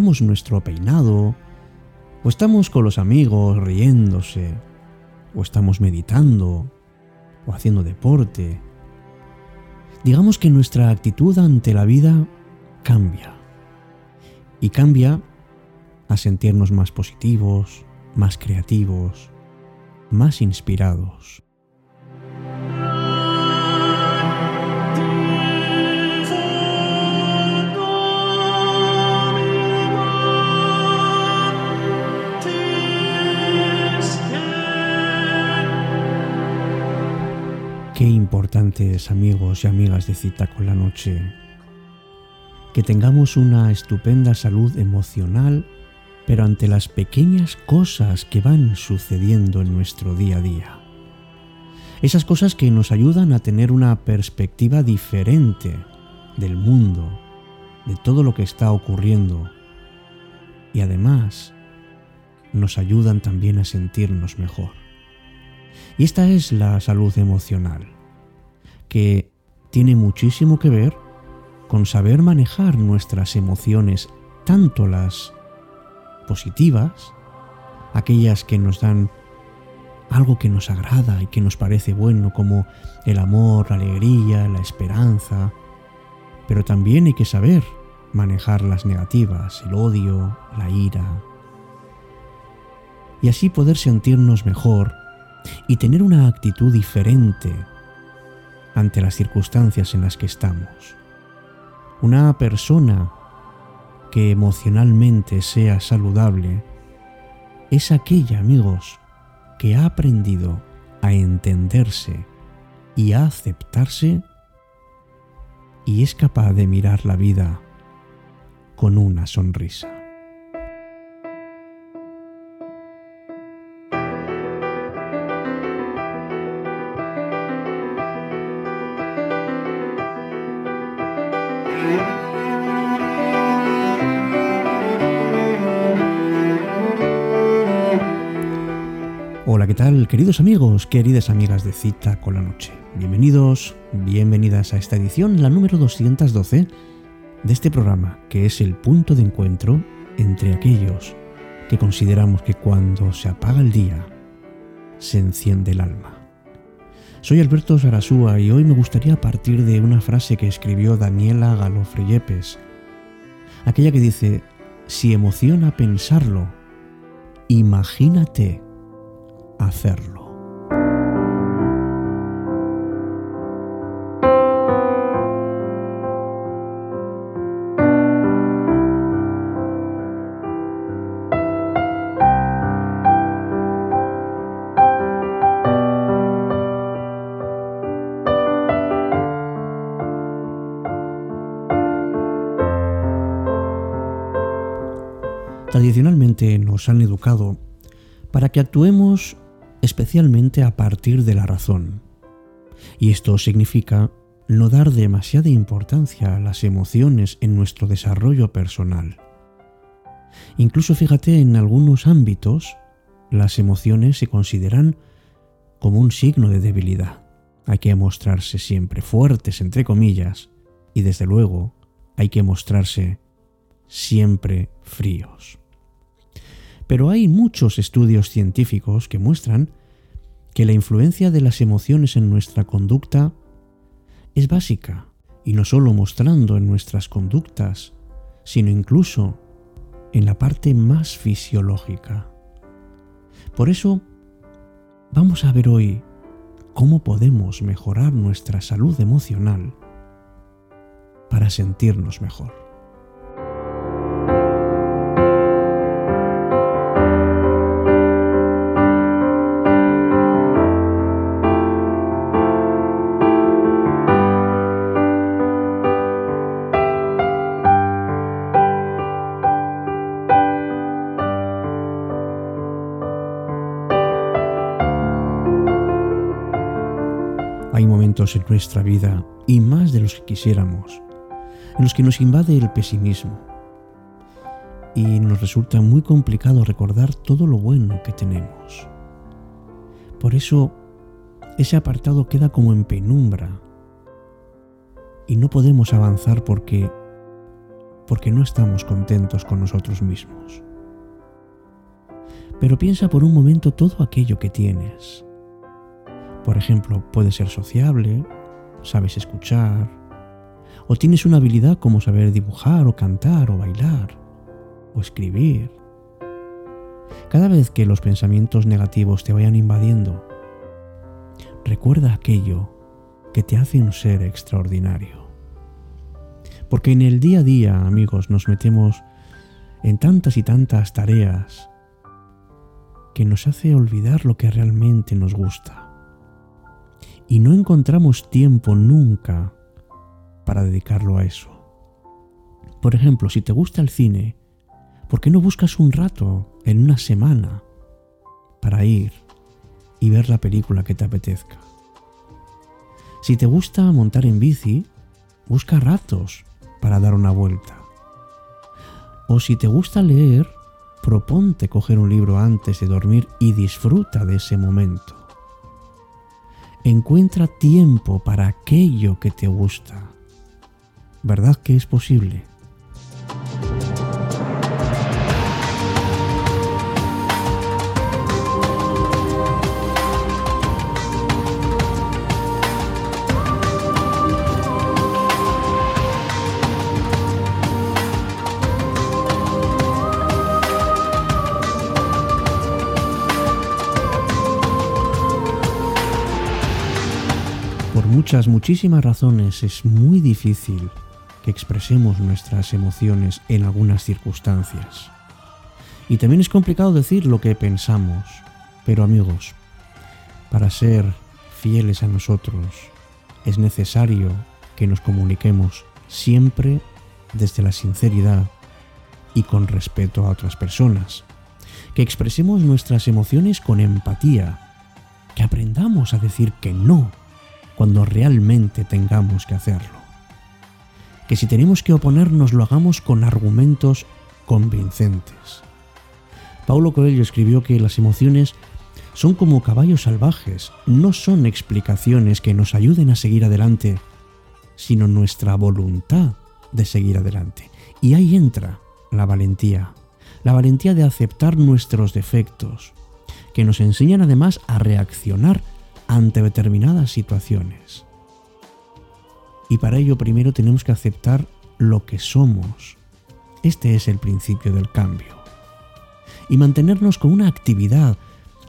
cambiamos nuestro peinado, o estamos con los amigos riéndose, o estamos meditando, o haciendo deporte. Digamos que nuestra actitud ante la vida cambia. Y cambia a sentirnos más positivos, más creativos, más inspirados. Qué importantes amigos y amigas de cita con la noche. Que tengamos una estupenda salud emocional, pero ante las pequeñas cosas que van sucediendo en nuestro día a día. Esas cosas que nos ayudan a tener una perspectiva diferente del mundo, de todo lo que está ocurriendo. Y además nos ayudan también a sentirnos mejor. Y esta es la salud emocional, que tiene muchísimo que ver con saber manejar nuestras emociones, tanto las positivas, aquellas que nos dan algo que nos agrada y que nos parece bueno, como el amor, la alegría, la esperanza, pero también hay que saber manejar las negativas, el odio, la ira, y así poder sentirnos mejor y tener una actitud diferente ante las circunstancias en las que estamos. Una persona que emocionalmente sea saludable es aquella, amigos, que ha aprendido a entenderse y a aceptarse y es capaz de mirar la vida con una sonrisa. Queridos amigos, queridas amigas de Cita con la Noche? Bienvenidos, bienvenidas a esta edición, la número 212 de este programa, que es el punto de encuentro entre aquellos que consideramos que cuando se apaga el día, se enciende el alma. Soy Alberto Sarasúa y hoy me gustaría partir de una frase que escribió Daniela Galofre Yepes, aquella que dice, si emociona pensarlo, imagínate hacerlo. Tradicionalmente nos han educado para que actuemos especialmente a partir de la razón. Y esto significa no dar demasiada importancia a las emociones en nuestro desarrollo personal. Incluso fíjate, en algunos ámbitos, las emociones se consideran como un signo de debilidad. Hay que mostrarse siempre fuertes, entre comillas, y desde luego hay que mostrarse siempre fríos. Pero hay muchos estudios científicos que muestran que la influencia de las emociones en nuestra conducta es básica, y no solo mostrando en nuestras conductas, sino incluso en la parte más fisiológica. Por eso, vamos a ver hoy cómo podemos mejorar nuestra salud emocional para sentirnos mejor. En nuestra vida, y más de los que quisiéramos, en los que nos invade el pesimismo y nos resulta muy complicado recordar todo lo bueno que tenemos. Por eso, ese apartado queda como en penumbra y no podemos avanzar porque porque no estamos contentos con nosotros mismos. Pero piensa por un momento todo aquello que tienes. Por ejemplo, puedes ser sociable, sabes escuchar, o tienes una habilidad como saber dibujar o cantar o bailar o escribir. Cada vez que los pensamientos negativos te vayan invadiendo, recuerda aquello que te hace un ser extraordinario. Porque en el día a día, amigos, nos metemos en tantas y tantas tareas que nos hace olvidar lo que realmente nos gusta. Y no encontramos tiempo nunca para dedicarlo a eso. Por ejemplo, si te gusta el cine, ¿por qué no buscas un rato en una semana para ir y ver la película que te apetezca? Si te gusta montar en bici, busca ratos para dar una vuelta. O si te gusta leer, proponte coger un libro antes de dormir y disfruta de ese momento. Encuentra tiempo para aquello que te gusta. ¿Verdad que es posible? Muchas, muchísimas razones es muy difícil que expresemos nuestras emociones en algunas circunstancias. Y también es complicado decir lo que pensamos. Pero amigos, para ser fieles a nosotros es necesario que nos comuniquemos siempre desde la sinceridad y con respeto a otras personas. Que expresemos nuestras emociones con empatía. Que aprendamos a decir que no cuando realmente tengamos que hacerlo. Que si tenemos que oponernos lo hagamos con argumentos convincentes. Paulo Coelho escribió que las emociones son como caballos salvajes, no son explicaciones que nos ayuden a seguir adelante, sino nuestra voluntad de seguir adelante. Y ahí entra la valentía, la valentía de aceptar nuestros defectos, que nos enseñan además a reaccionar ante determinadas situaciones. Y para ello primero tenemos que aceptar lo que somos. Este es el principio del cambio. Y mantenernos con una actividad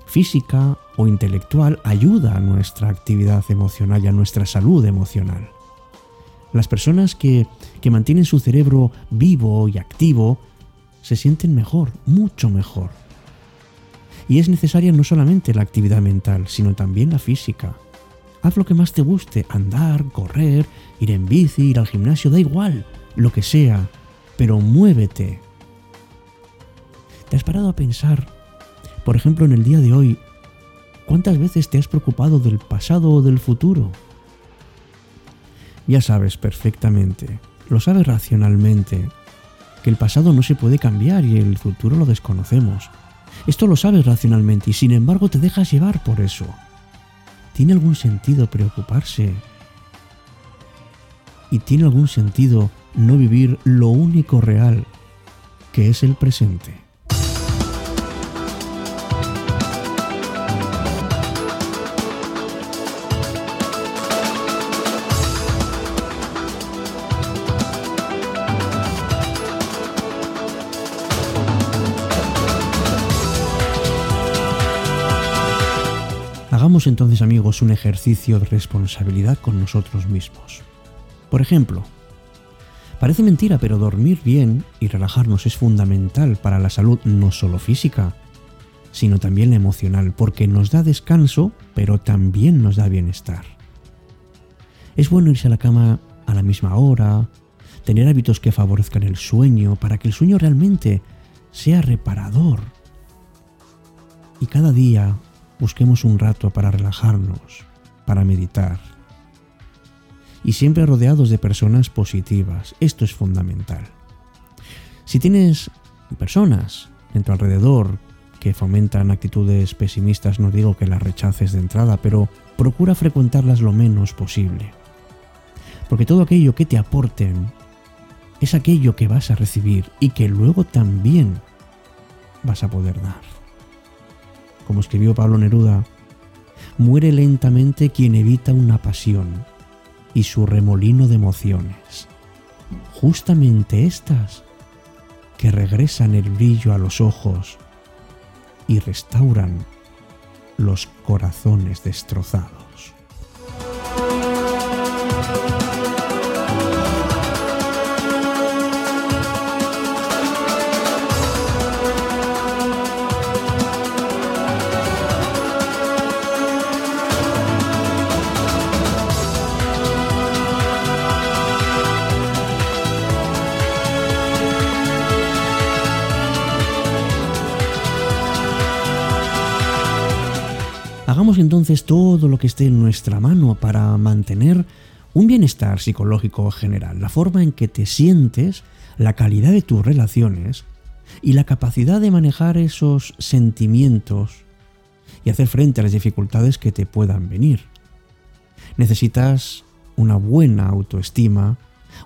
física o intelectual ayuda a nuestra actividad emocional y a nuestra salud emocional. Las personas que, que mantienen su cerebro vivo y activo se sienten mejor, mucho mejor. Y es necesaria no solamente la actividad mental, sino también la física. Haz lo que más te guste, andar, correr, ir en bici, ir al gimnasio, da igual, lo que sea, pero muévete. ¿Te has parado a pensar, por ejemplo, en el día de hoy, cuántas veces te has preocupado del pasado o del futuro? Ya sabes perfectamente, lo sabes racionalmente, que el pasado no se puede cambiar y el futuro lo desconocemos. Esto lo sabes racionalmente y sin embargo te dejas llevar por eso. ¿Tiene algún sentido preocuparse? ¿Y tiene algún sentido no vivir lo único real, que es el presente? Entonces amigos un ejercicio de responsabilidad con nosotros mismos. Por ejemplo, parece mentira, pero dormir bien y relajarnos es fundamental para la salud no solo física, sino también emocional, porque nos da descanso, pero también nos da bienestar. Es bueno irse a la cama a la misma hora, tener hábitos que favorezcan el sueño, para que el sueño realmente sea reparador. Y cada día busquemos un rato para relajarnos, para meditar. Y siempre rodeados de personas positivas. Esto es fundamental. Si tienes personas en tu alrededor que fomentan actitudes pesimistas, no digo que las rechaces de entrada, pero procura frecuentarlas lo menos posible. Porque todo aquello que te aporten es aquello que vas a recibir y que luego también vas a poder dar. Como escribió Pablo Neruda, muere lentamente quien evita una pasión y su remolino de emociones. Justamente estas que regresan el brillo a los ojos y restauran los corazones destrozados. Hagamos entonces todo lo que esté en nuestra mano para mantener un bienestar psicológico general, la forma en que te sientes, la calidad de tus relaciones y la capacidad de manejar esos sentimientos y hacer frente a las dificultades que te puedan venir. Necesitas una buena autoestima,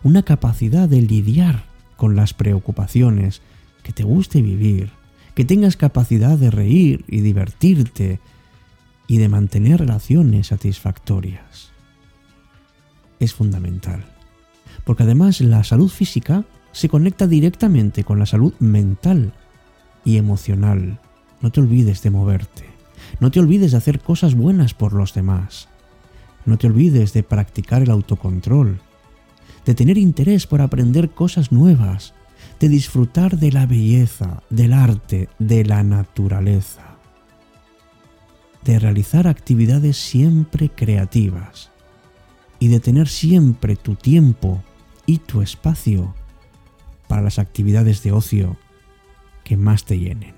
una capacidad de lidiar con las preocupaciones, que te guste vivir, que tengas capacidad de reír y divertirte y de mantener relaciones satisfactorias. Es fundamental, porque además la salud física se conecta directamente con la salud mental y emocional. No te olvides de moverte, no te olvides de hacer cosas buenas por los demás, no te olvides de practicar el autocontrol, de tener interés por aprender cosas nuevas, de disfrutar de la belleza, del arte, de la naturaleza de realizar actividades siempre creativas y de tener siempre tu tiempo y tu espacio para las actividades de ocio que más te llenen.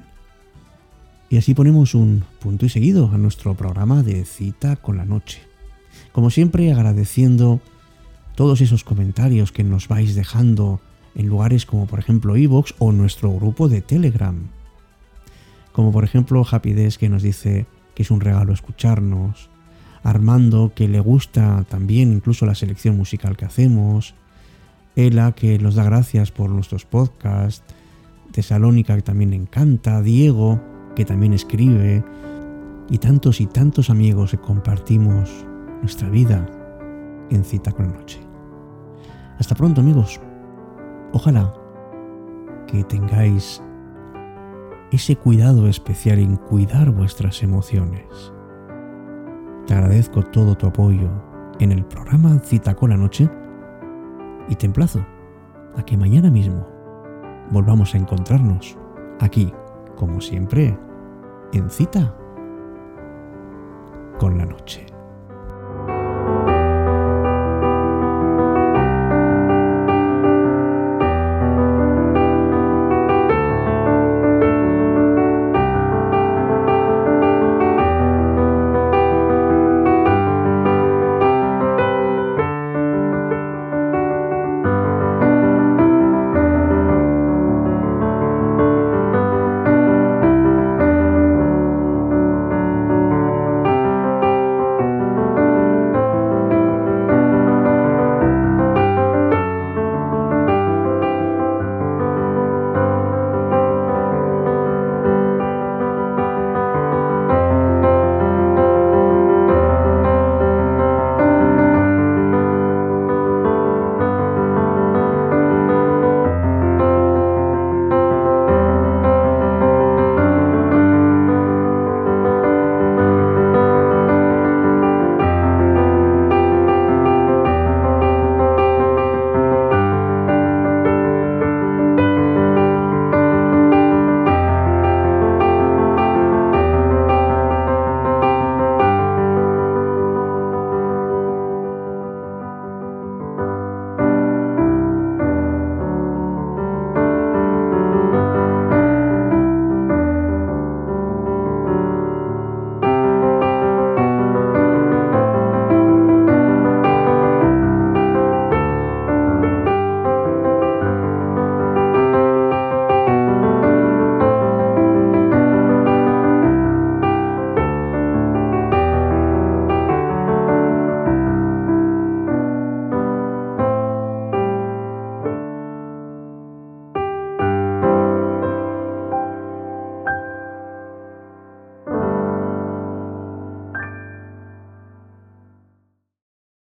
Y así ponemos un punto y seguido a nuestro programa de cita con la noche. Como siempre agradeciendo todos esos comentarios que nos vais dejando en lugares como por ejemplo iVoox o nuestro grupo de Telegram. Como por ejemplo Happy que nos dice que es un regalo escucharnos, Armando, que le gusta también incluso la selección musical que hacemos, Ela, que nos da gracias por nuestros podcasts, Tesalónica, que también encanta, Diego, que también escribe, y tantos y tantos amigos que compartimos nuestra vida en cita con la noche. Hasta pronto amigos. Ojalá que tengáis ese cuidado especial en cuidar vuestras emociones. Te agradezco todo tu apoyo en el programa Cita con la Noche y te emplazo a que mañana mismo volvamos a encontrarnos aquí, como siempre, en Cita con la Noche.